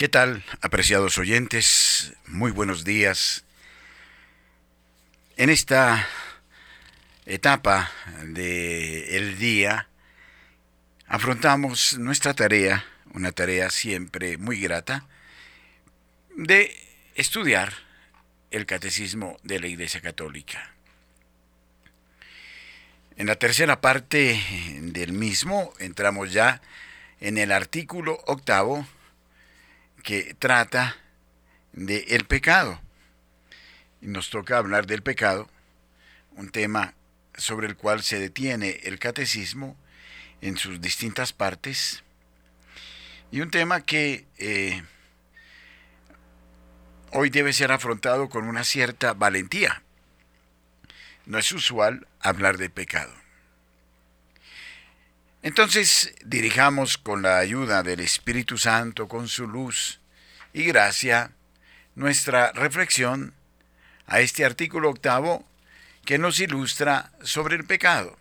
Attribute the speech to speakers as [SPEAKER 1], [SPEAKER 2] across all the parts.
[SPEAKER 1] ¿Qué tal, apreciados oyentes? Muy buenos días. En esta etapa del día afrontamos nuestra tarea, una tarea siempre muy grata, de estudiar el catecismo de la Iglesia Católica. En la tercera parte del mismo entramos ya en el artículo octavo que trata del el pecado. Y nos toca hablar del pecado, un tema sobre el cual se detiene el catecismo en sus distintas partes, y un tema que eh, hoy debe ser afrontado con una cierta valentía. No es usual hablar del pecado. Entonces dirijamos con la ayuda del Espíritu Santo, con su luz y gracia, nuestra reflexión a este artículo octavo que nos ilustra sobre el pecado.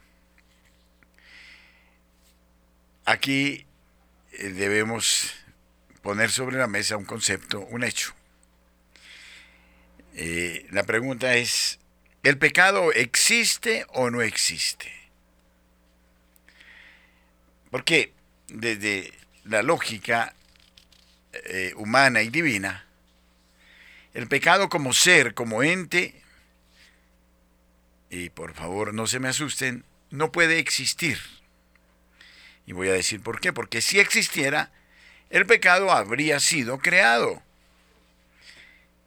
[SPEAKER 1] Aquí eh, debemos poner sobre la mesa un concepto, un hecho. Eh, la pregunta es, ¿el pecado existe o no existe? Porque desde la lógica eh, humana y divina, el pecado como ser, como ente, y por favor no se me asusten, no puede existir. Y voy a decir por qué, porque si existiera, el pecado habría sido creado.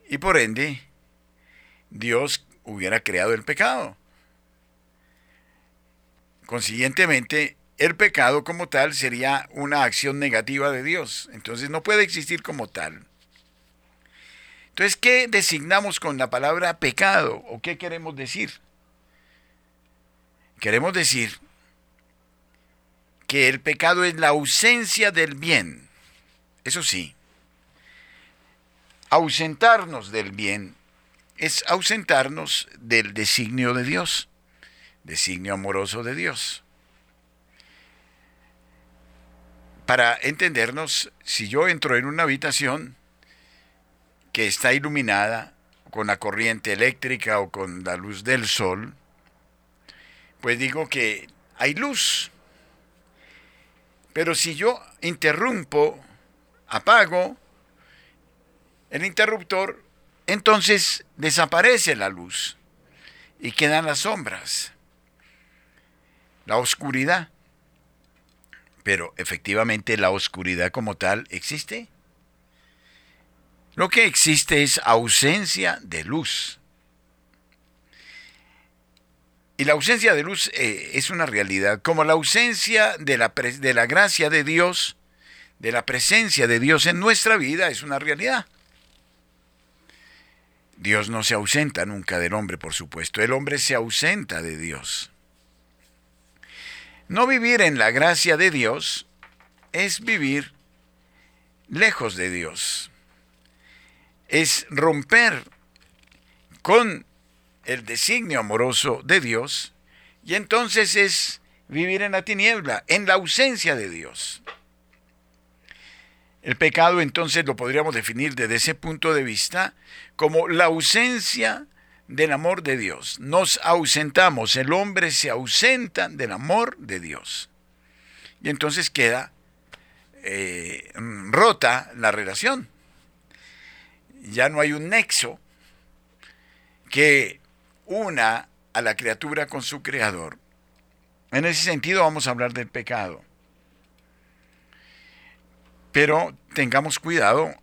[SPEAKER 1] Y por ende, Dios hubiera creado el pecado. Consiguientemente, el pecado como tal sería una acción negativa de Dios. Entonces no puede existir como tal. Entonces, ¿qué designamos con la palabra pecado o qué queremos decir? Queremos decir que el pecado es la ausencia del bien. Eso sí, ausentarnos del bien es ausentarnos del designio de Dios, designio amoroso de Dios. Para entendernos, si yo entro en una habitación que está iluminada con la corriente eléctrica o con la luz del sol, pues digo que hay luz. Pero si yo interrumpo, apago el interruptor, entonces desaparece la luz y quedan las sombras, la oscuridad. Pero efectivamente la oscuridad como tal existe. Lo que existe es ausencia de luz. Y la ausencia de luz eh, es una realidad, como la ausencia de la, de la gracia de Dios, de la presencia de Dios en nuestra vida es una realidad. Dios no se ausenta nunca del hombre, por supuesto. El hombre se ausenta de Dios. No vivir en la gracia de Dios es vivir lejos de Dios. Es romper con el designio amoroso de Dios y entonces es vivir en la tiniebla, en la ausencia de Dios. El pecado entonces lo podríamos definir desde ese punto de vista como la ausencia del amor de Dios. Nos ausentamos, el hombre se ausenta del amor de Dios. Y entonces queda eh, rota la relación. Ya no hay un nexo que una a la criatura con su creador. En ese sentido vamos a hablar del pecado. Pero tengamos cuidado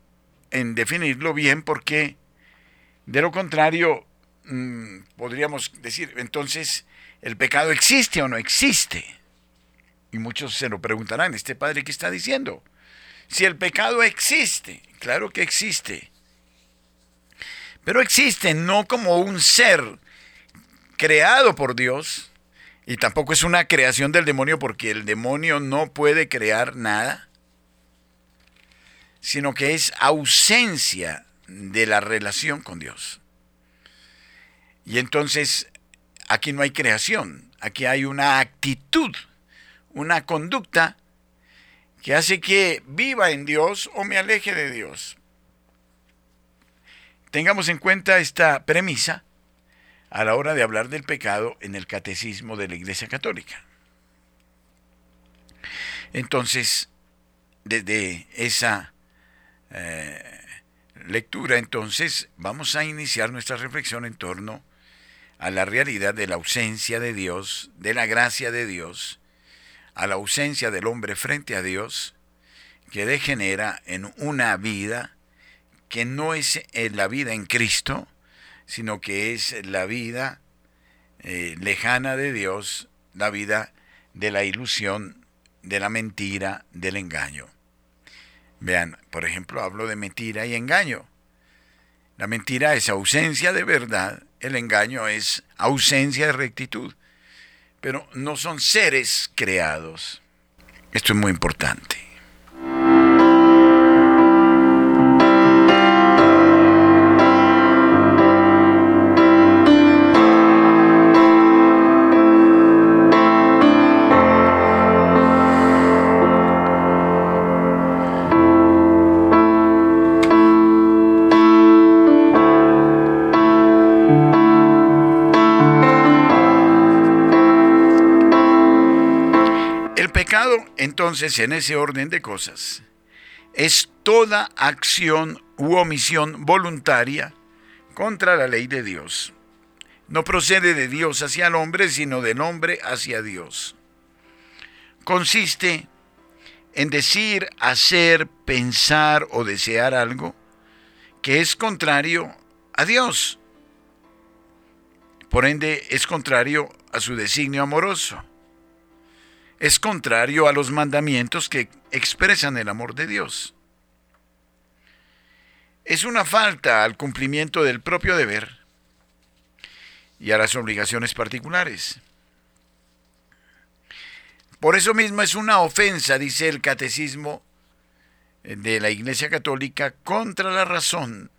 [SPEAKER 1] en definirlo bien porque de lo contrario Mm, podríamos decir, entonces, ¿el pecado existe o no existe? Y muchos se lo preguntarán, ¿este padre qué está diciendo? Si el pecado existe, claro que existe. Pero existe no como un ser creado por Dios, y tampoco es una creación del demonio porque el demonio no puede crear nada, sino que es ausencia de la relación con Dios. Y entonces aquí no hay creación, aquí hay una actitud, una conducta que hace que viva en Dios o me aleje de Dios. Tengamos en cuenta esta premisa a la hora de hablar del pecado en el catecismo de la Iglesia Católica. Entonces, desde esa eh, lectura, entonces, vamos a iniciar nuestra reflexión en torno a la realidad de la ausencia de Dios, de la gracia de Dios, a la ausencia del hombre frente a Dios, que degenera en una vida que no es eh, la vida en Cristo, sino que es la vida eh, lejana de Dios, la vida de la ilusión, de la mentira, del engaño. Vean, por ejemplo, hablo de mentira y engaño. La mentira es ausencia de verdad, el engaño es ausencia de rectitud, pero no son seres creados. Esto es muy importante. Entonces, en ese orden de cosas, es toda acción u omisión voluntaria contra la ley de Dios. No procede de Dios hacia el hombre, sino del hombre hacia Dios. Consiste en decir, hacer, pensar o desear algo que es contrario a Dios. Por ende, es contrario a su designio amoroso es contrario a los mandamientos que expresan el amor de Dios. Es una falta al cumplimiento del propio deber y a las obligaciones particulares. Por eso mismo es una ofensa, dice el catecismo de la Iglesia Católica, contra la razón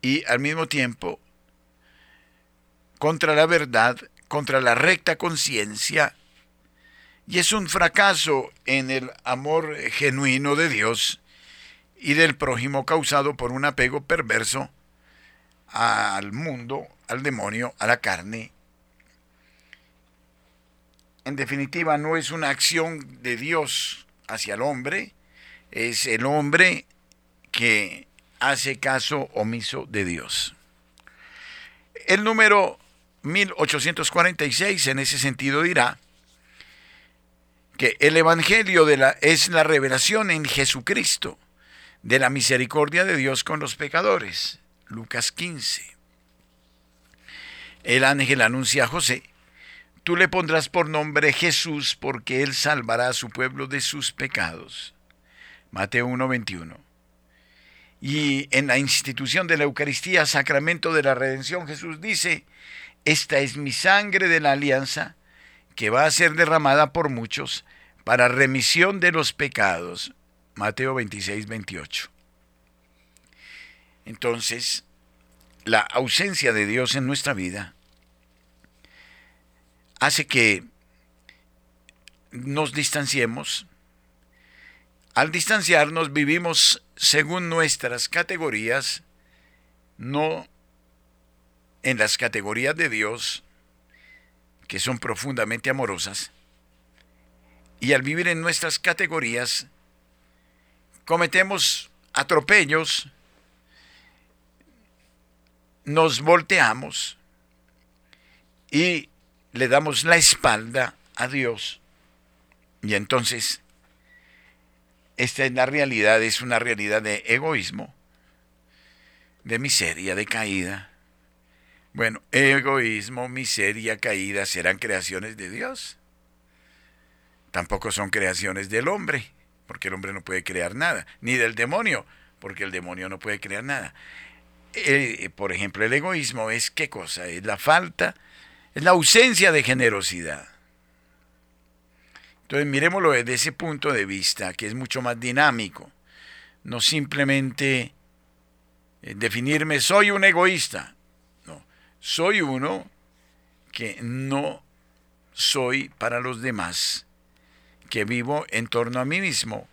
[SPEAKER 1] y al mismo tiempo contra la verdad, contra la recta conciencia y es un fracaso en el amor genuino de Dios y del prójimo causado por un apego perverso al mundo, al demonio, a la carne. En definitiva, no es una acción de Dios hacia el hombre, es el hombre que hace caso omiso de Dios. El número 1846 en ese sentido dirá, que el Evangelio de la, es la revelación en Jesucristo de la misericordia de Dios con los pecadores. Lucas 15. El ángel anuncia a José, tú le pondrás por nombre Jesús porque él salvará a su pueblo de sus pecados. Mateo 1:21. Y en la institución de la Eucaristía, sacramento de la redención, Jesús dice, esta es mi sangre de la alianza que va a ser derramada por muchos para remisión de los pecados. Mateo 26, 28. Entonces, la ausencia de Dios en nuestra vida hace que nos distanciemos. Al distanciarnos vivimos según nuestras categorías, no en las categorías de Dios, que son profundamente amorosas, y al vivir en nuestras categorías, cometemos atropellos, nos volteamos y le damos la espalda a Dios. Y entonces, esta es la realidad, es una realidad de egoísmo, de miseria, de caída. Bueno, egoísmo, miseria, caída serán creaciones de Dios. Tampoco son creaciones del hombre, porque el hombre no puede crear nada, ni del demonio, porque el demonio no puede crear nada. Eh, por ejemplo, el egoísmo es qué cosa? Es la falta, es la ausencia de generosidad. Entonces miremoslo desde ese punto de vista, que es mucho más dinámico. No simplemente eh, definirme soy un egoísta. Soy uno que no soy para los demás que vivo en torno a mí mismo,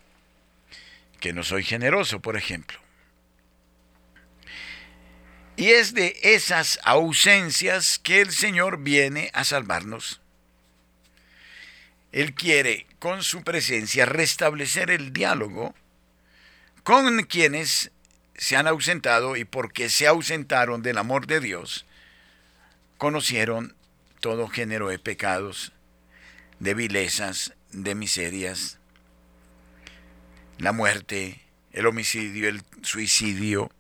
[SPEAKER 1] que no soy generoso, por ejemplo. Y es de esas ausencias que el Señor viene a salvarnos. Él quiere con su presencia restablecer el diálogo con quienes se han ausentado y porque se ausentaron del amor de Dios, conocieron todo género de pecados, de vilezas, de miserias, la muerte, el homicidio, el suicidio,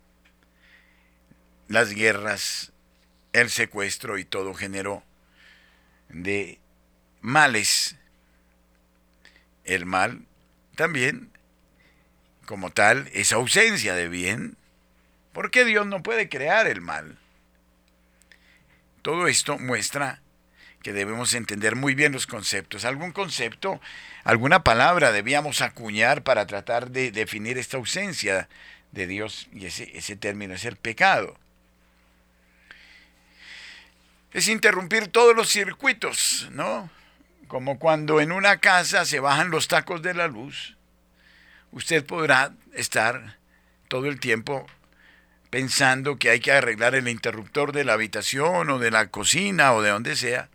[SPEAKER 1] las guerras, el secuestro y todo género de males. El mal también, como tal, es ausencia de bien, porque Dios no puede crear el mal. Todo esto muestra que debemos entender muy bien los conceptos. ¿Algún concepto, alguna palabra debíamos acuñar para tratar de definir esta ausencia de Dios? Y ese, término es el pecado. Es interrumpir todos los circuitos, ¿no? Como cuando en una casa se bajan los tacos de la luz, usted podrá estar todo el tiempo pensando que hay que arreglar el interruptor de la habitación o de la cocina o de donde sea,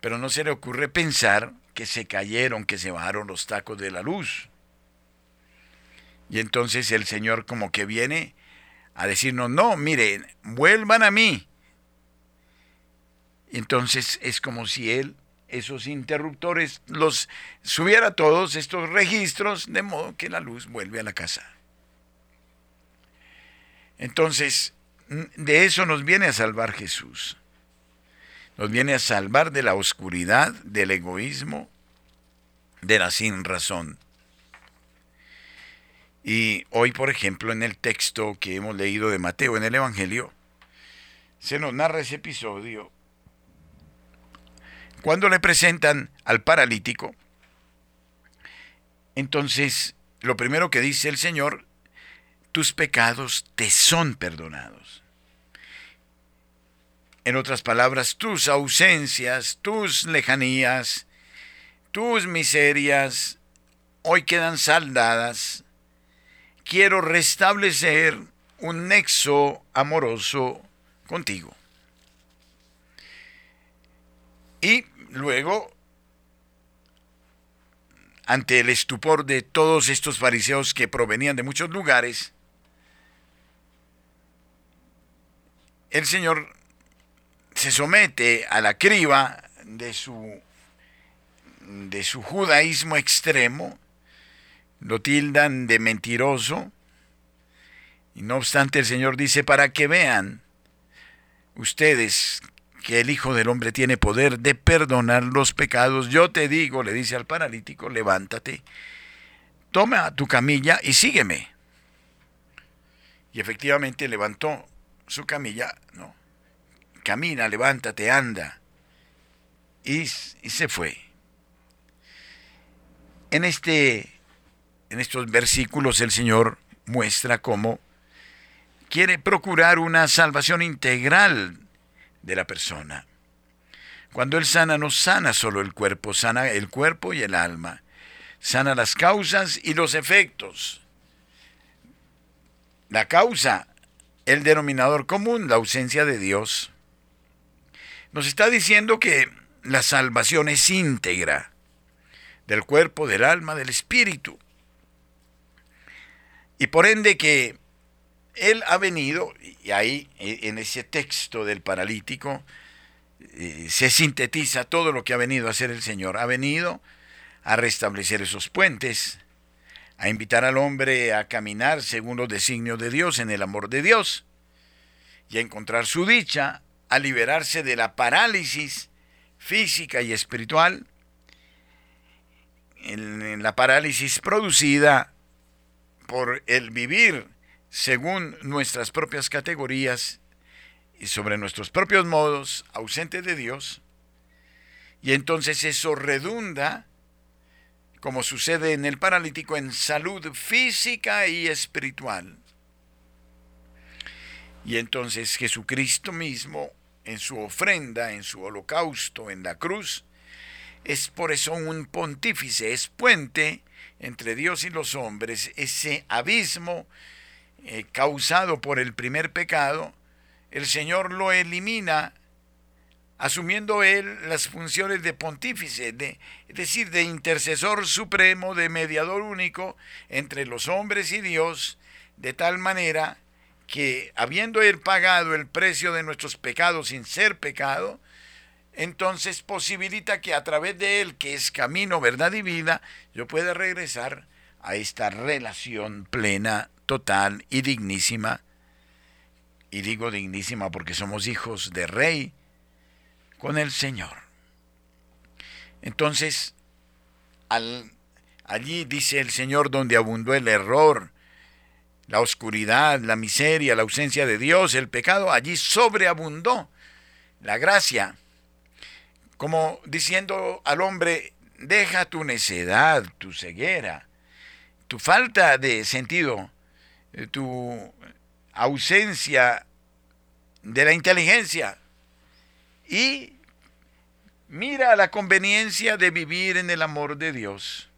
[SPEAKER 1] pero no se le ocurre pensar que se cayeron, que se bajaron los tacos de la luz. Y entonces el Señor como que viene a decirnos, no, miren, vuelvan a mí. Entonces es como si Él esos interruptores los subiera todos estos registros de modo que la luz vuelve a la casa. Entonces, de eso nos viene a salvar Jesús. Nos viene a salvar de la oscuridad, del egoísmo, de la sin razón. Y hoy, por ejemplo, en el texto que hemos leído de Mateo en el Evangelio, se nos narra ese episodio cuando le presentan al paralítico. Entonces, lo primero que dice el Señor, tus pecados te son perdonados. En otras palabras, tus ausencias, tus lejanías, tus miserias, hoy quedan saldadas. Quiero restablecer un nexo amoroso contigo. Y luego, ante el estupor de todos estos fariseos que provenían de muchos lugares, el Señor se somete a la criba de su, de su judaísmo extremo, lo tildan de mentiroso, y no obstante el Señor dice, para que vean ustedes que el Hijo del Hombre tiene poder de perdonar los pecados, yo te digo, le dice al paralítico, levántate, toma tu camilla y sígueme. Y efectivamente levantó su camilla, ¿no? camina, levántate, anda. Y, se fue. En, este, en estos versículos el Señor muestra cómo quiere procurar una salvación integral de la persona. Cuando Él sana, no sana solo el cuerpo, sana el cuerpo y el alma. Sana las causas y los efectos. La causa, el denominador común, la ausencia de Dios. Nos está diciendo que la salvación es íntegra del cuerpo, del alma, del espíritu. Y por ende que Él ha venido, y ahí en ese texto del paralítico eh, se sintetiza todo lo que ha venido a hacer el Señor. Ha venido a restablecer esos puentes, a invitar al hombre a caminar según los designios de Dios, en el amor de Dios, y a encontrar su dicha, a liberarse de la parálisis física y espiritual, en, la parálisis producida por el vivir según nuestras propias categorías y sobre nuestros propios modos, ausente de Dios, y entonces eso redunda, como sucede en el paralítico, en salud física y espiritual. Y entonces Jesucristo mismo en su ofrenda, en su holocausto, en la cruz, es por eso un pontífice, es puente entre Dios y los hombres, ese abismo eh, causado por el primer pecado, el Señor lo elimina asumiendo él las funciones de pontífice, de, es decir, de intercesor supremo, de mediador único entre los hombres y Dios, de tal manera que habiendo él pagado el precio de nuestros pecados sin ser pecado, entonces posibilita que a través de él, que es camino, verdad y vida, yo pueda regresar a esta relación plena, total y dignísima. Y digo dignísima porque somos hijos de rey con el Señor. Entonces, al, allí dice el Señor donde abundó el error, la oscuridad, la miseria, la ausencia de Dios, el pecado, allí sobreabundó la gracia como diciendo al hombre, deja tu necedad, tu ceguera, tu falta de sentido, eh, tu ausencia de la inteligencia y mira la conveniencia de vivir en el amor de Dios.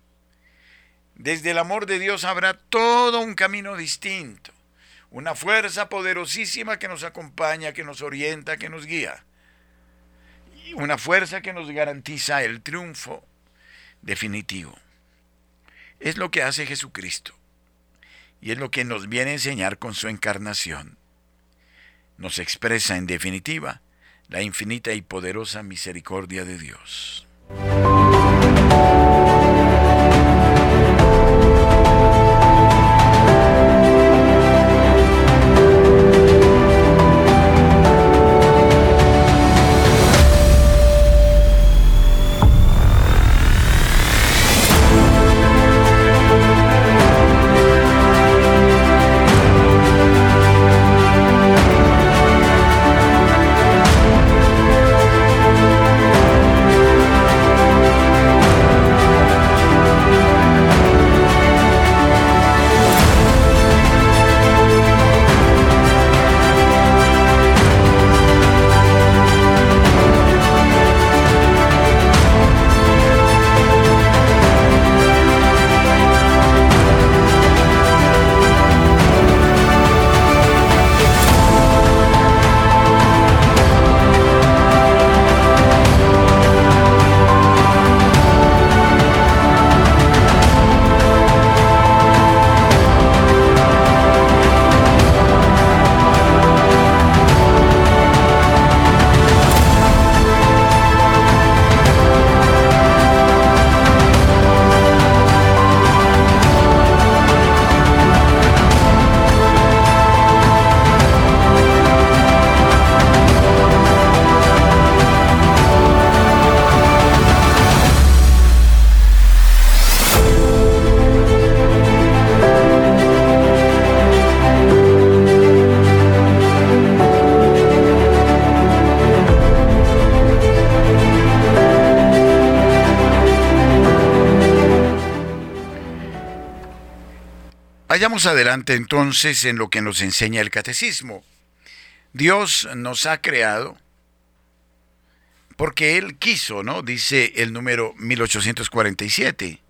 [SPEAKER 1] Desde el amor de Dios habrá todo un camino distinto, una fuerza poderosísima que nos acompaña, que nos orienta, que nos guía una fuerza que nos garantiza el triunfo definitivo. Es lo que hace Jesucristo y es lo que nos viene a enseñar con su encarnación. Nos expresa en definitiva la infinita y poderosa misericordia de Dios. Vayamos adelante entonces en lo que nos enseña el catecismo. Dios nos ha creado porque Él quiso, ¿no? Dice el número 1847.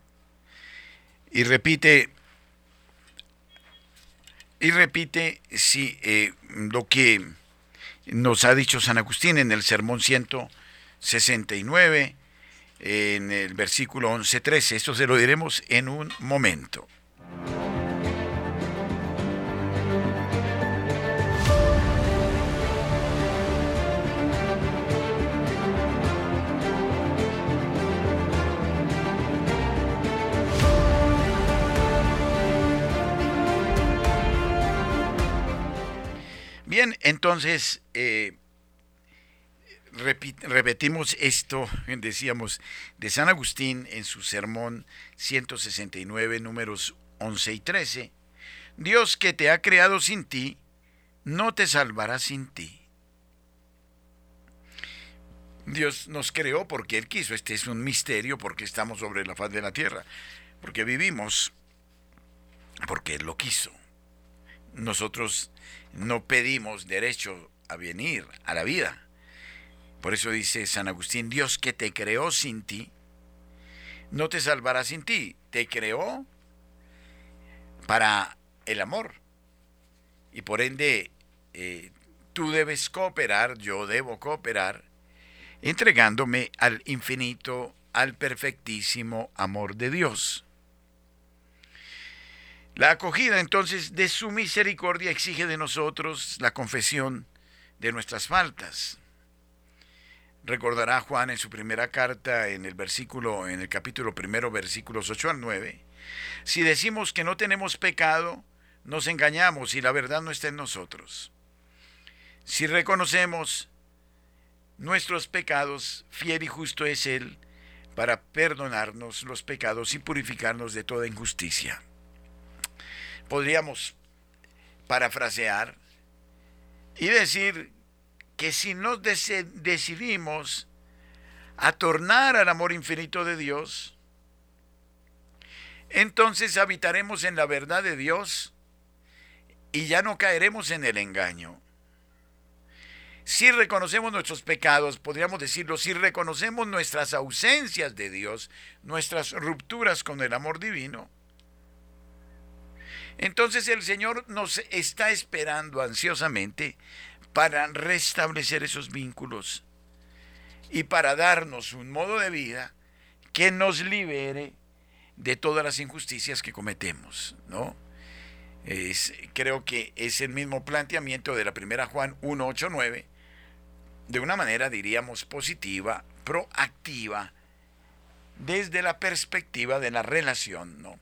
[SPEAKER 1] Y repite, y repite sí, eh, lo que nos ha dicho San Agustín en el sermón 169, en el versículo 11-13. Esto se lo diremos en un momento. Bien, entonces eh, repetimos esto, decíamos, de San Agustín en su sermón 169, números 11 y 13. Dios que te ha creado sin ti, no te salvará sin ti. Dios nos creó porque Él quiso. Este es un misterio porque estamos sobre la faz de la tierra. Porque vivimos porque Él lo quiso. Nosotros no pedimos derecho a venir a la vida. Por eso dice San Agustín, Dios que te creó sin ti, no te salvará sin ti. Te creó para el amor. Y por ende, eh, tú debes cooperar, yo debo cooperar, entregándome al infinito, al perfectísimo amor de Dios. La acogida entonces de su misericordia exige de nosotros la confesión de nuestras faltas. Recordará Juan en su primera carta en el versículo en el capítulo primero versículos 8 al 9, si decimos que no tenemos pecado, nos engañamos y la verdad no está en nosotros. Si reconocemos nuestros pecados, fiel y justo es Él para perdonarnos los pecados y purificarnos de toda injusticia. Podríamos parafrasear y decir que si nos decidimos a tornar al amor infinito de Dios, entonces habitaremos en la verdad de Dios y ya no caeremos en el engaño. Si reconocemos nuestros pecados, podríamos decirlo, si reconocemos nuestras ausencias de Dios, nuestras rupturas con el amor divino, entonces el Señor nos está esperando ansiosamente para restablecer esos vínculos y para darnos un modo de vida que nos libere de todas las injusticias que cometemos, ¿no? Es, creo que es el mismo planteamiento de la primera Juan 1.8.9, de una manera, diríamos, positiva, proactiva, desde la perspectiva de la relación, ¿no?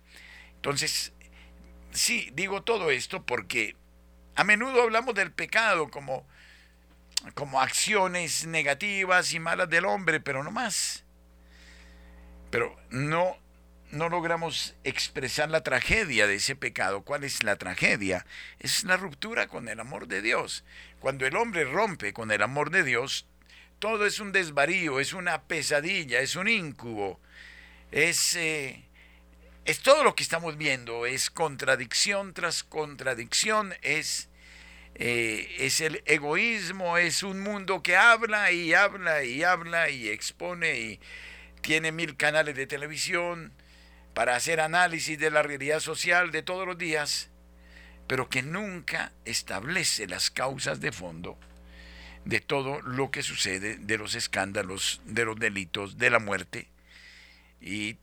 [SPEAKER 1] Entonces, sí, digo todo esto porque a menudo hablamos del pecado como, como acciones negativas y malas del hombre, pero no más. Pero no, no logramos expresar la tragedia de ese pecado. ¿Cuál es la tragedia? Es la ruptura con el amor de Dios. Cuando el hombre rompe con el amor de Dios, todo es un desvarío, es una pesadilla, es un incubo, es... Eh, es todo lo que estamos viendo, es contradicción tras contradicción, es, eh, es el egoísmo, es un mundo que habla y habla y habla y expone y tiene mil canales de televisión para hacer análisis de la realidad social de todos los días, pero que nunca establece las causas de fondo de todo lo que sucede, de los escándalos, de los delitos, de la muerte. Y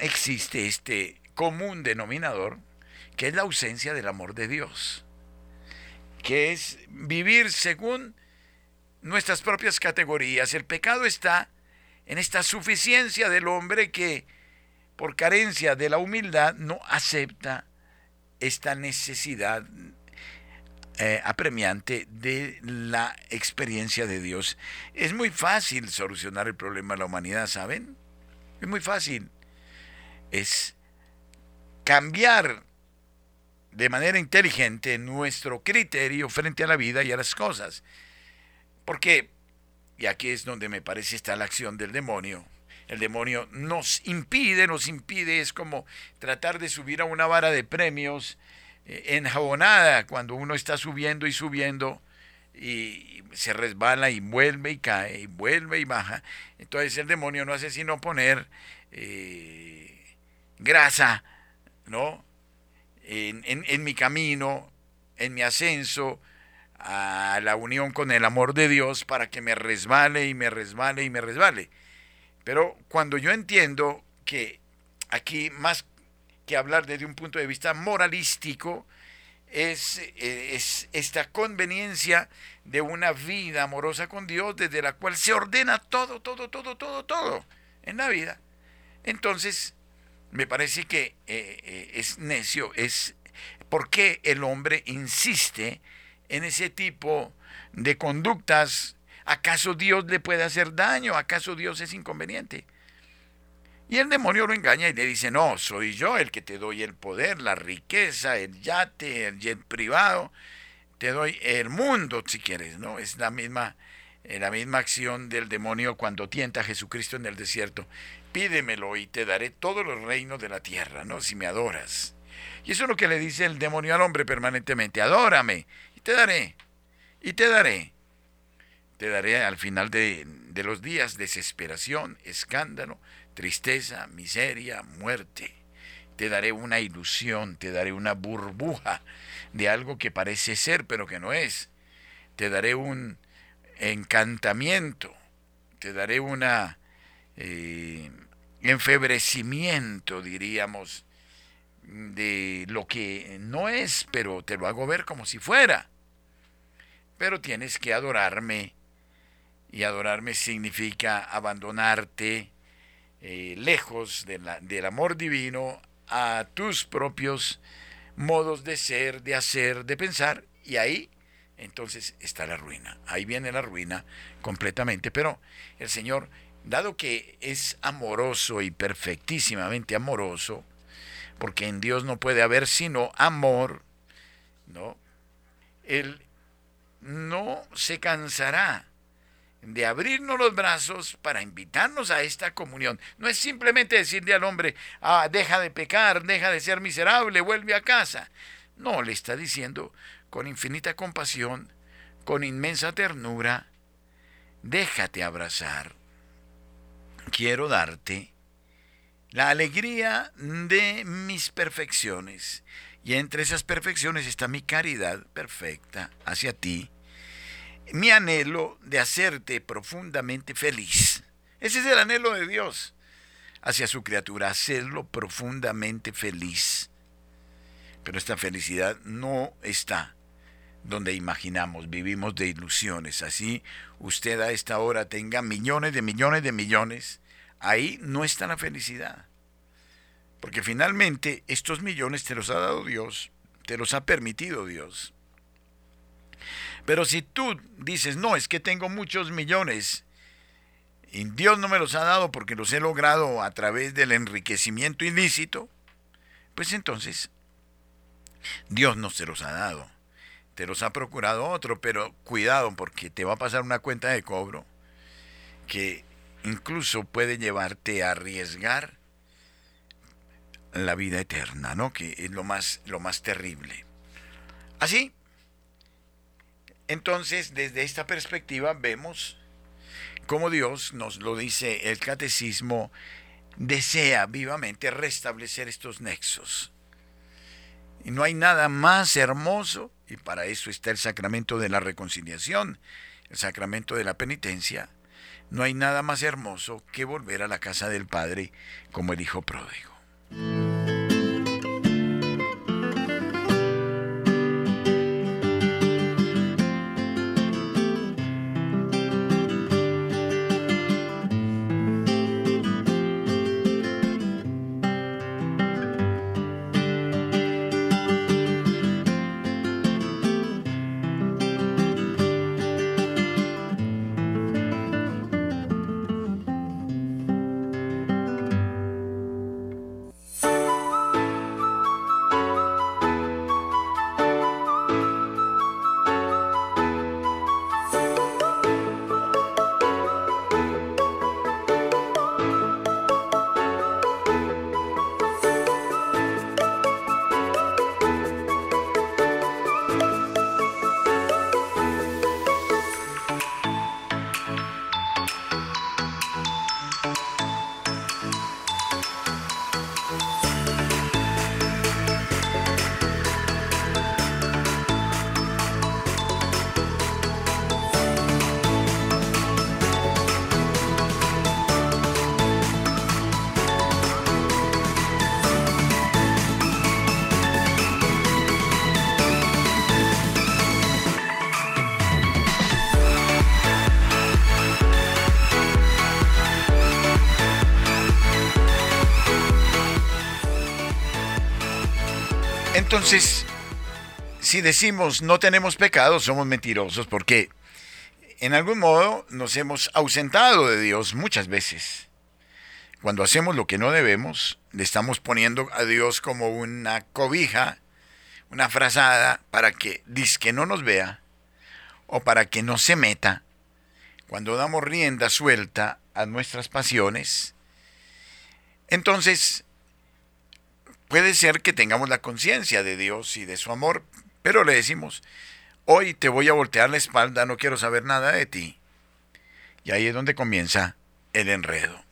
[SPEAKER 1] existe este común denominador que es la ausencia del amor de Dios, que es vivir según nuestras propias categorías. El pecado está en esta suficiencia del hombre que por carencia de la humildad no acepta esta necesidad eh, apremiante de la experiencia de Dios. Es muy fácil solucionar el problema de la humanidad, ¿saben? Es muy fácil es cambiar de manera inteligente nuestro criterio frente a la vida y a las cosas. Porque, y aquí es donde me parece está la acción del demonio, el demonio nos impide, nos impide, es como tratar de subir a una vara de premios eh, enjabonada cuando uno está subiendo y subiendo y se resbala y vuelve y cae y vuelve y baja. Entonces el demonio no hace sino poner eh, grasa, ¿no? En, mi camino, en mi ascenso a la unión con el amor de Dios para que me resbale y me resbale y me resbale. Pero cuando yo entiendo que aquí más que hablar desde un punto de vista moralístico, es, es, esta conveniencia de una vida amorosa con Dios desde la cual se ordena todo, todo, todo, todo, todo en la vida. Entonces, me parece que eh, eh, es necio, es por qué el hombre insiste en ese tipo de conductas. ¿Acaso Dios le puede hacer daño? ¿Acaso Dios es inconveniente? Y el demonio lo engaña y le dice, no, soy yo el que te doy el poder, la riqueza, el yate, el jet privado, te doy el mundo si quieres, ¿no? Es la misma, eh, la misma acción del demonio cuando tienta a Jesucristo en el desierto pídemelo y te daré todos los reinos de la tierra, ¿no? Si me adoras. Y eso es lo que le dice el demonio al hombre permanentemente, adórame y te daré, y te daré. Te daré al final de, de los días desesperación, escándalo, tristeza, miseria, muerte. Te daré una ilusión, te daré una burbuja de algo que parece ser pero que no es. Te daré un encantamiento, te daré una eh, enfebrecimiento, diríamos, de lo que no es, pero te lo hago ver como si fuera. Pero tienes que adorarme, y adorarme significa abandonarte eh, lejos del amor divino a tus propios modos de ser, de hacer, de pensar, y ahí entonces está la ruina. Ahí viene la ruina completamente. Pero el Señor, dado que es amoroso y perfectísimamente amoroso, porque en Dios no puede haber sino amor, ¿no? Él no se cansará de abrirnos los brazos para invitarnos a esta comunión. No es simplemente decirle al hombre, ah, deja de pecar, deja de ser miserable, vuelve a casa. No, le está diciendo con infinita compasión, con inmensa ternura, déjate abrazar. Quiero darte la alegría de mis perfecciones. Y entre esas perfecciones está mi caridad perfecta hacia ti, mi anhelo de hacerte profundamente feliz. Ese es el anhelo de Dios hacia su criatura, hacerlo profundamente feliz. Pero esta felicidad no está donde imaginamos, vivimos de ilusiones. Así usted a esta hora tenga millones de millones de millones ahí no está la felicidad. Porque finalmente estos millones te los ha dado Dios, te los ha permitido Dios. Pero si tú dices, no, es que tengo muchos millones y Dios no me los ha dado porque los he logrado a través del enriquecimiento ilícito, pues entonces Dios no se los ha dado. Te los ha procurado otro, pero cuidado porque te va a pasar una cuenta de cobro que incluso puede llevarte a arriesgar la vida eterna, ¿no? Que es lo más, lo más terrible. Así, entonces, desde esta perspectiva vemos cómo Dios, nos lo dice el catecismo, desea vivamente restablecer estos nexos. Y no hay nada más hermoso, y para eso está el sacramento de la reconciliación, el sacramento de la penitencia, no hay nada más hermoso que volver a la casa del Padre como el Hijo pródigo. Entonces, si decimos no tenemos pecado, somos mentirosos porque en algún modo nos hemos ausentado de Dios muchas veces. Cuando hacemos lo que no debemos, le estamos poniendo a Dios como una cobija, una frazada para que que no nos vea o para que no se meta. Cuando damos rienda suelta a nuestras pasiones, entonces Puede ser que tengamos la conciencia de Dios y de su amor, pero le decimos, hoy te voy a voltear la espalda, no quiero saber nada de ti. Y ahí es donde comienza el enredo.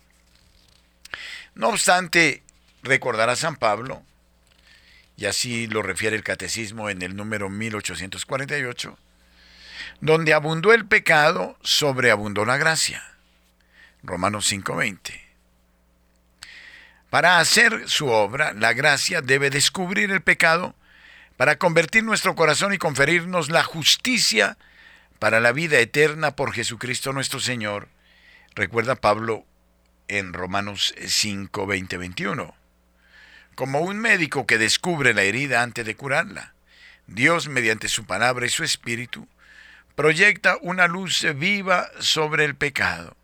[SPEAKER 1] No obstante, recordará San Pablo, y así lo refiere el catecismo en el número 1848, donde abundó el pecado, sobreabundó la gracia. Romanos 5:20. Para hacer su obra, la gracia debe descubrir el pecado para convertir nuestro corazón y conferirnos la justicia para la vida eterna por Jesucristo nuestro Señor. Recuerda Pablo en Romanos 5, 20, 21. Como un médico que descubre la herida antes de curarla, Dios, mediante su palabra y su espíritu, proyecta una luz viva sobre el pecado.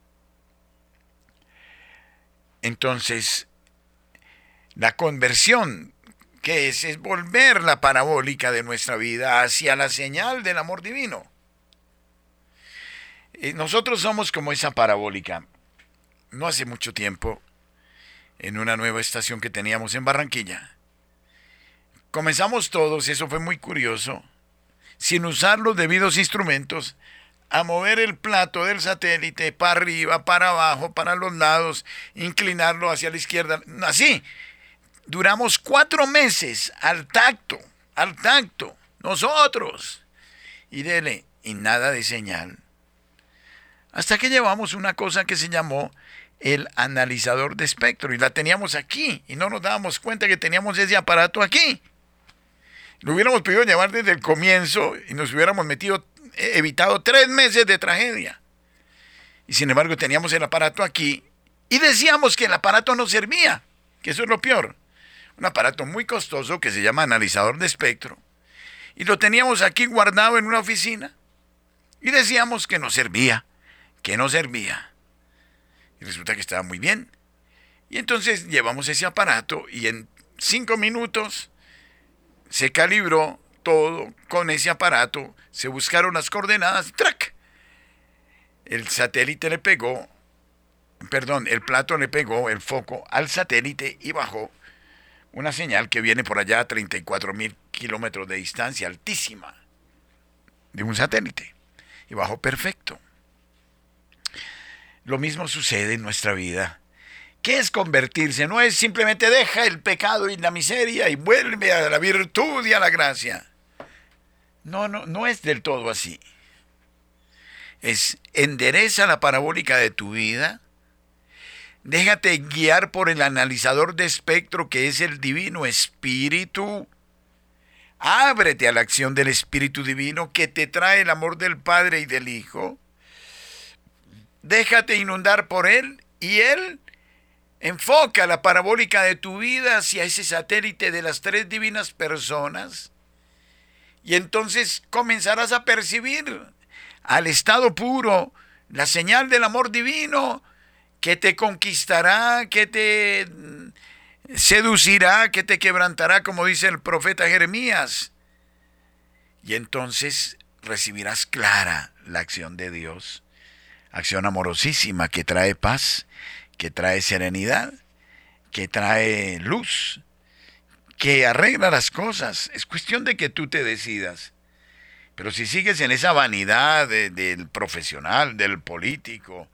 [SPEAKER 1] Entonces, la conversión, que es? Es volver la parabólica de nuestra vida hacia la señal del amor divino. Y nosotros somos como esa parabólica. No hace mucho tiempo, en una nueva estación que teníamos en Barranquilla, comenzamos todos, eso fue muy curioso, sin usar los debidos instrumentos, a mover el plato del satélite para arriba, para abajo, para los lados, inclinarlo hacia la izquierda, así, Duramos cuatro meses al tacto, al tacto, nosotros. Y dele, y nada de señal. Hasta que llevamos una cosa que se llamó el analizador de espectro y la teníamos aquí y no nos dábamos cuenta que teníamos ese aparato aquí. Lo hubiéramos podido llevar desde el comienzo y nos hubiéramos metido, eh, evitado tres meses de tragedia. Y sin embargo teníamos el aparato aquí y decíamos que el aparato no servía, que eso es lo peor un aparato muy costoso que se llama analizador de espectro, y lo teníamos aquí guardado en una oficina, y decíamos que no servía, que no servía. Y resulta que estaba muy bien. Y entonces llevamos ese aparato y en cinco minutos se calibró todo con ese aparato, se buscaron las coordenadas, ¡trac! El satélite le pegó, perdón, el plato le pegó el foco al satélite y bajó una señal que viene por allá a 34 mil kilómetros de distancia, altísima, de un satélite, y bajo perfecto. Lo mismo sucede en nuestra vida. ¿Qué es convertirse? No es simplemente deja el pecado y la miseria y vuelve a la virtud y a la gracia. No, no, no es del todo así. Es endereza la parabólica de tu vida, Déjate guiar por el analizador de espectro que es el divino espíritu. Ábrete a la acción del Espíritu Divino que te trae el amor del Padre y del Hijo. Déjate inundar por Él y Él enfoca la parabólica de tu vida hacia ese satélite de las tres divinas personas. Y entonces comenzarás a percibir al estado puro la señal del amor divino que te conquistará, que te seducirá, que te quebrantará, como dice el profeta Jeremías. Y entonces recibirás clara la acción de Dios, acción amorosísima que trae paz, que trae serenidad, que trae luz, que arregla las cosas. Es cuestión de que tú te decidas. Pero si sigues en esa vanidad del profesional, del político,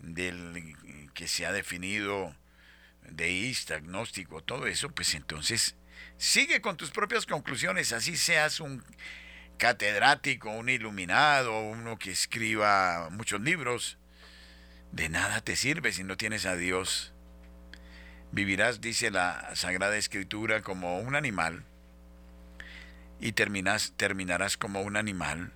[SPEAKER 1] del que se ha definido deísta, agnóstico, todo eso, pues entonces sigue con tus propias conclusiones, así seas un catedrático, un iluminado, uno que escriba muchos libros, de nada te sirve si no tienes a Dios. Vivirás, dice la Sagrada Escritura, como un animal y terminas, terminarás como un animal,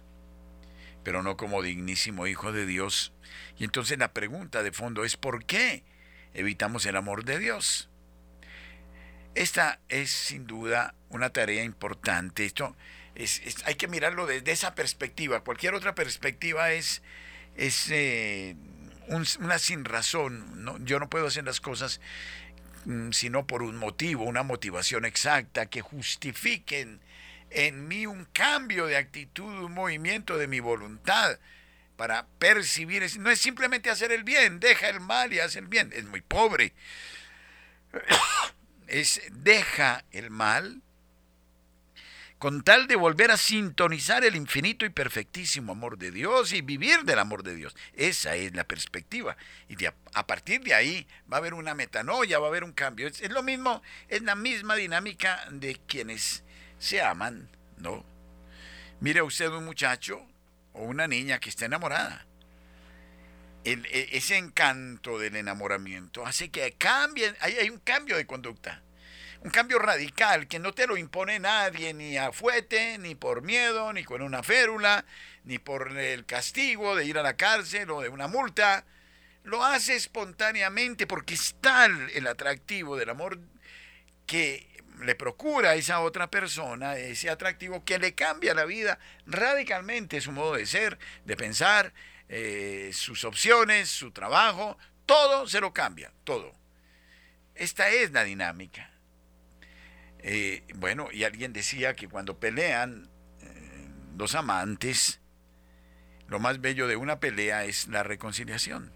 [SPEAKER 1] pero no como dignísimo Hijo de Dios y entonces la pregunta de fondo es ¿por qué evitamos el amor de Dios? Esta es sin duda una tarea importante. Esto es, hay que mirarlo desde esa perspectiva. Cualquier otra perspectiva es, es eh, una sin razón. Yo no puedo hacer las cosas mm, sino por un motivo, una motivación exacta que justifiquen en mí un cambio de actitud, un movimiento de mi voluntad para percibir. No es simplemente hacer el bien, deja el mal y hace el bien. Es muy pobre. Es deja el mal. con tal de volver a sintonizar el infinito y perfectísimo amor de Dios y vivir del amor de Dios. Esa es la perspectiva. Y a, partir de ahí va a haber una metanoia, va a haber un cambio. Es lo mismo, es la misma dinámica de quienes se aman, ¿no? Mire usted un muchacho o una niña que está enamorada e, ese encanto del enamoramiento hace que cambien, hay, hay un cambio de conducta, un cambio radical que no te lo impone nadie, ni a fuete, ni por miedo, ni con una férula, ni por el castigo de ir a la cárcel o de una multa. Lo hace espontáneamente porque está el atractivo del amor que le procura a esa otra persona, ese atractivo que le cambia la vida radicalmente, su modo de ser, de pensar, eh, sus opciones, su trabajo, todo se lo cambia, todo. Esta es la dinámica. Eh, bueno, y alguien decía que cuando pelean eh, los amantes, lo más bello de una pelea es la reconciliación.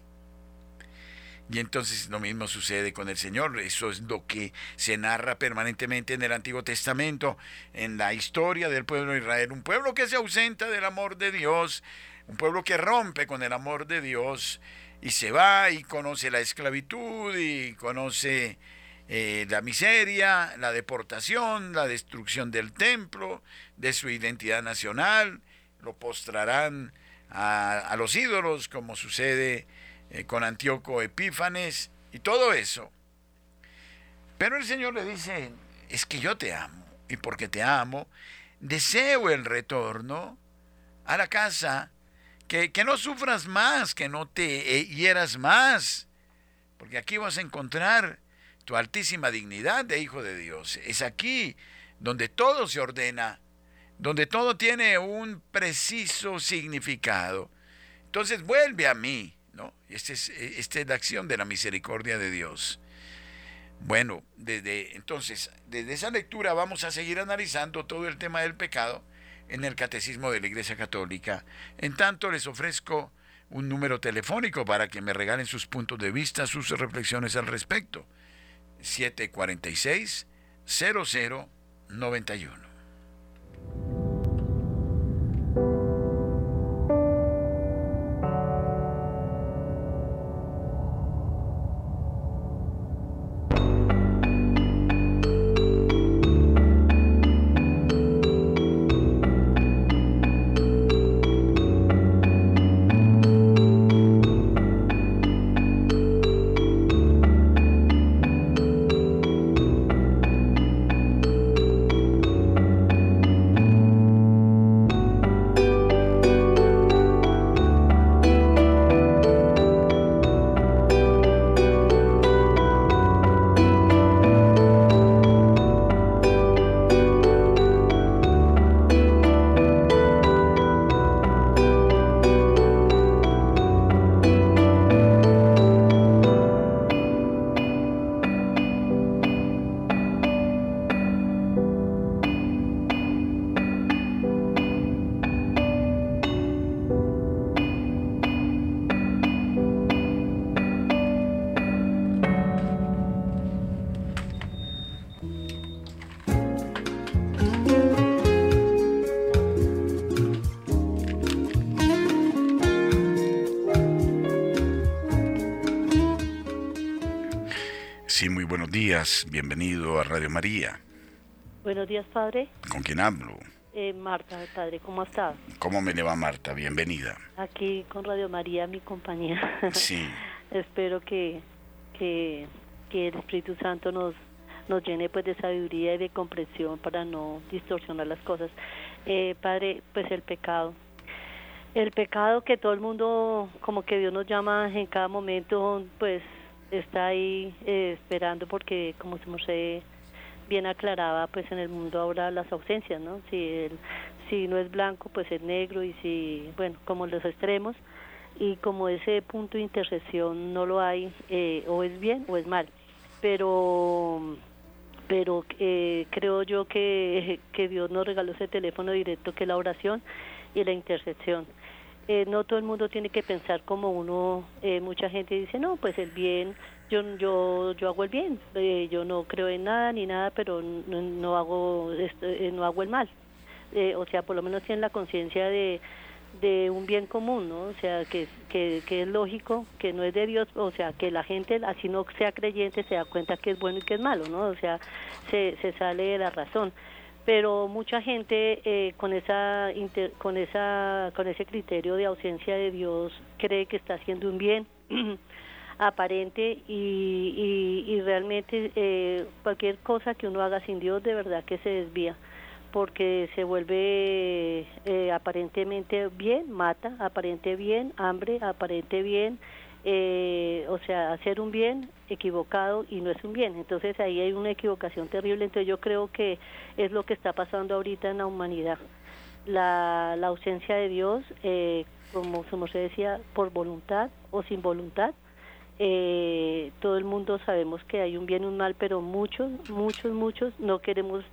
[SPEAKER 1] Y entonces lo mismo sucede con el Señor. Eso es lo que se narra permanentemente en el Antiguo Testamento, en la historia del pueblo de Israel. Un pueblo que se ausenta del amor de Dios, un pueblo que rompe con el amor de Dios y se va y conoce la esclavitud y conoce eh, la miseria, la deportación, la destrucción del templo, de su identidad nacional, lo postrarán a, los ídolos como sucede eh, con Antíoco Epífanes y todo eso. Pero el Señor le dice, es que yo te amo y porque te amo, deseo el retorno a la casa que, no sufras más, que no te hieras más, porque aquí vas a encontrar tu altísima dignidad de hijo de Dios. Es aquí donde todo se ordena, donde todo tiene un preciso significado. Entonces vuelve a mí. Esta es, esta es la acción de la misericordia de Dios. Bueno, desde entonces, desde esa lectura vamos a seguir analizando todo el tema del pecado en el Catecismo de la Iglesia Católica. En tanto, les ofrezco un número telefónico para que me regalen sus puntos de vista, sus reflexiones al respecto. 746 0091. Bienvenido a Radio María.
[SPEAKER 2] Buenos días, padre.
[SPEAKER 1] ¿Con quién hablo?
[SPEAKER 2] Eh, Marta, padre, ¿cómo estás?
[SPEAKER 1] ¿Cómo me le va Marta? Bienvenida.
[SPEAKER 2] Aquí con Radio María, mi compañía.
[SPEAKER 1] Sí.
[SPEAKER 2] Espero que, que, el Espíritu Santo nos, nos llene pues de sabiduría y de comprensión para no distorsionar las cosas. Eh, padre, pues el pecado. El pecado que todo el mundo, como que Dios nos llama en cada momento, pues está ahí eh, esperando porque como se bien aclaraba pues en el mundo ahora las ausencias no si el, si no es blanco pues es negro y si bueno como los extremos. Y como ese punto de intersección no lo hay eh, o es bien o es mal. Pero pero eh, creo yo que, que Dios nos regaló ese teléfono directo que es la oración y la intersección eh, no todo el mundo tiene que pensar como uno, eh, mucha gente dice, no, pues el bien, yo yo yo hago el bien, eh, yo no creo en nada ni nada, pero no, hago esto, no hago el mal. eh, o sea, por lo menos tienen la conciencia de, de un bien común, ¿no? O sea, que, que, que, es lógico, que no es de Dios, o sea, que la gente, así no sea creyente, se da cuenta que es bueno y que es malo, ¿no? O sea, se, se sale de la razón. Pero mucha gente eh, con esa con esa con ese criterio de ausencia de Dios cree que está haciendo un bien aparente y, y, realmente eh, cualquier cosa que uno haga sin Dios de verdad que se desvía porque se vuelve eh, aparentemente bien, mata, aparente bien, hambre, aparente bien, eh, o sea, hacer un bien equivocado y no es un bien. Entonces ahí hay una equivocación terrible. Entonces yo creo que es lo que está pasando ahorita en la humanidad. La, la ausencia de Dios, eh, como, como se decía, por voluntad o sin voluntad, eh, todo el mundo sabemos que hay un bien y un mal, pero muchos, muchos, muchos no queremos,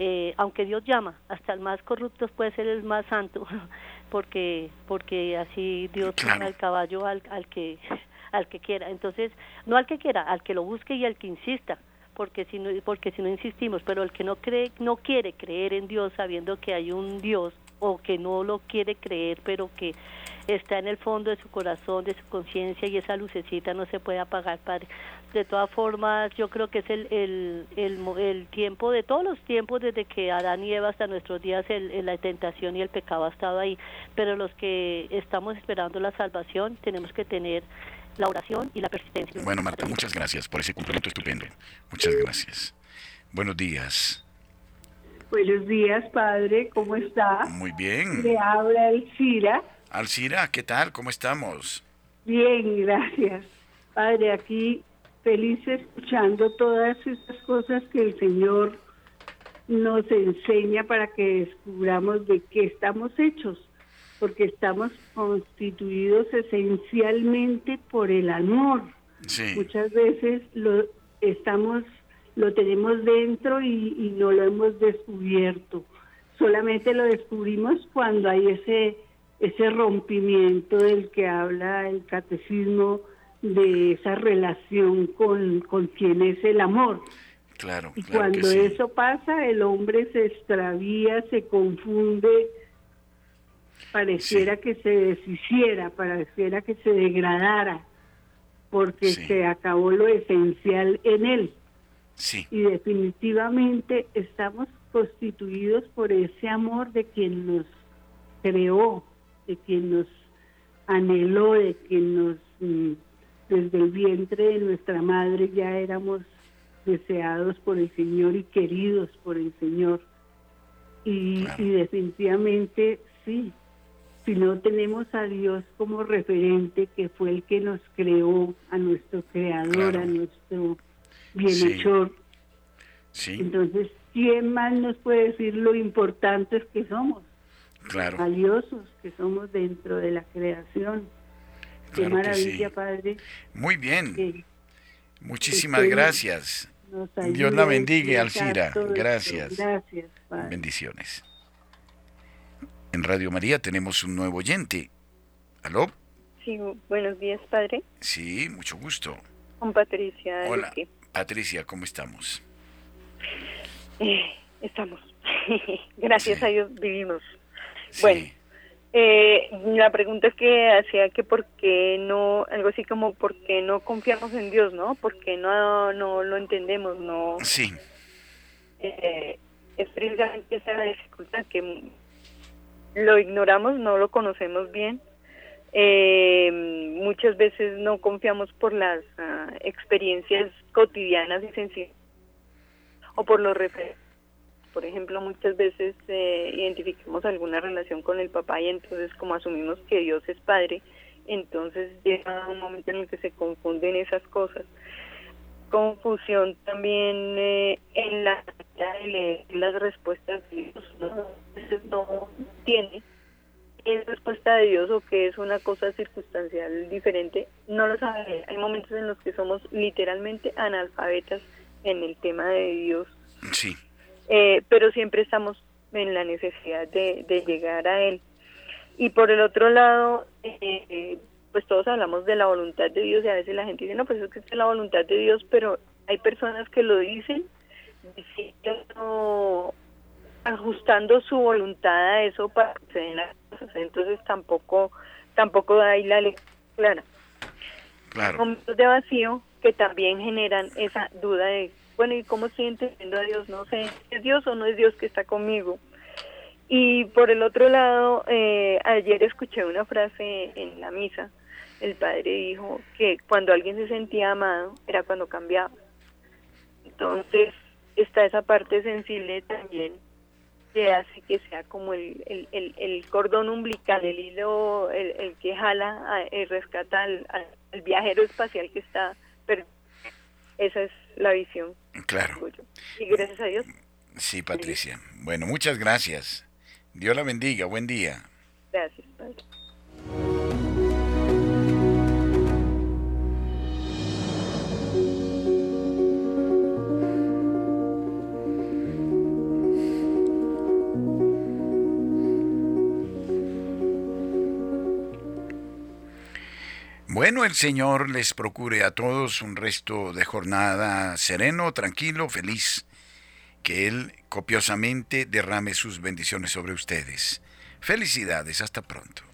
[SPEAKER 2] eh, aunque Dios llama, hasta el más corrupto puede ser el más santo, porque porque así Dios llama el caballo al, al que al que quiera. Entonces, no al que quiera, al que lo busque y al que insista porque si no porque si no insistimos pero el que no cree no quiere creer en Dios sabiendo que hay un Dios o que no lo quiere creer pero que está en el fondo de su corazón, de su conciencia y esa lucecita no se puede apagar, Padre. De todas formas, yo creo que es el, el, el, tiempo de todos los tiempos, desde que Adán y Eva hasta nuestros días, el, la tentación y el pecado ha estado ahí. Pero los que estamos esperando la salvación, tenemos que tener la oración y la persistencia.
[SPEAKER 1] Bueno, Marta, muchas gracias por ese complemento estupendo. Muchas gracias. Buenos días.
[SPEAKER 3] Buenos días, padre. ¿Cómo está?
[SPEAKER 1] Muy bien.
[SPEAKER 3] Le habla Elcira
[SPEAKER 1] Alcira, ¿qué tal? ¿Cómo estamos?
[SPEAKER 3] Bien, gracias. Padre, aquí feliz escuchando todas estas cosas que el Señor nos enseña para que descubramos de qué estamos hechos, porque estamos constituidos esencialmente por el amor. Muchas veces lo estamos lo tenemos dentro y, y no lo hemos descubierto. Solamente lo descubrimos cuando hay ese ese rompimiento del que habla el catecismo de esa relación con, con quien es el amor.
[SPEAKER 1] Claro.
[SPEAKER 3] Y cuando eso pasa, el hombre se extravía, se confunde, pareciera que se deshiciera, pareciera que se degradara, porque se acabó lo esencial en él.
[SPEAKER 1] Sí.
[SPEAKER 3] Y definitivamente estamos constituidos por ese amor de quien nos creó, de quien nos anheló, de quien nos, mm, desde el vientre de nuestra madre ya éramos deseados por el Señor y queridos por el Señor. Y, definitivamente sí, si no tenemos a Dios como referente, que fue el que nos creó, a nuestro creador, a nuestro bienhechor, entonces, ¿quién más nos puede decir lo importantes que somos? Valiosos que somos dentro de la creación. Qué maravilla, Padre.
[SPEAKER 1] Muy bien. Muchísimas gracias. Dios la bendiga, Alcira. Gracias.
[SPEAKER 3] Gracias,
[SPEAKER 1] Bendiciones. En Radio María tenemos un nuevo oyente. ¿Aló?
[SPEAKER 4] Sí, buenos días, Padre.
[SPEAKER 1] Sí, mucho gusto.
[SPEAKER 4] Con Patricia.
[SPEAKER 1] Hola, Patricia, ¿cómo estamos?
[SPEAKER 4] Eh, estamos. Gracias a Dios vivimos. Bueno, eh, la pregunta es que hacía que por qué no, algo así como por qué no confiamos en Dios, ¿no? Porque no, no lo entendemos, no.
[SPEAKER 1] Sí.
[SPEAKER 4] Eh, es precisamente esa dificultad que lo ignoramos, no lo conocemos bien. Eh, muchas veces no confiamos por las ah, experiencias cotidianas y sencillas o por los referentes por ejemplo, muchas veces eh, identificamos alguna relación con el papá y entonces como asumimos que Dios es padre, entonces llega un momento en el que se confunden esas cosas. Confusión también eh, en la de leer las respuestas de Dios, ¿no? no tiene es respuesta de Dios o que es una cosa circunstancial diferente, no lo sabe. Hay momentos en los que somos literalmente analfabetas en el tema de Dios.
[SPEAKER 1] Sí.
[SPEAKER 4] Eh, pero siempre estamos en la necesidad de, llegar a Él. Y por el otro lado, eh, pues todos hablamos de la voluntad de Dios y a veces la gente dice, no, pues es que es la voluntad de Dios, pero hay personas que lo dicen diciendo ajustando su voluntad a eso para que se den las cosas. Entonces tampoco, tampoco ahí la lectura clara.
[SPEAKER 1] Claro.
[SPEAKER 4] Momentos de vacío que también generan esa duda de, bueno, ¿y cómo estoy entendiendo a Dios? No sé, ¿es Dios o no es Dios que está conmigo? Y por el otro lado, eh, ayer escuché una frase en la misa. El padre dijo que cuando alguien se sentía amado era cuando cambiaba. Entonces está esa parte sensible también que hace que sea como el, el, el, cordón umbilical, el hilo, el, el que jala, el rescata al, al, viajero espacial que está perdido. Esa es la visión.
[SPEAKER 1] Claro.
[SPEAKER 4] Y gracias a Dios.
[SPEAKER 1] Sí, Patricia. Bueno, muchas gracias. Dios la bendiga. Buen día.
[SPEAKER 4] Gracias, Padre.
[SPEAKER 1] Bueno, el Señor les procure a todos un resto de jornada sereno, tranquilo, feliz. Que Él copiosamente derrame sus bendiciones sobre ustedes. Felicidades, hasta pronto.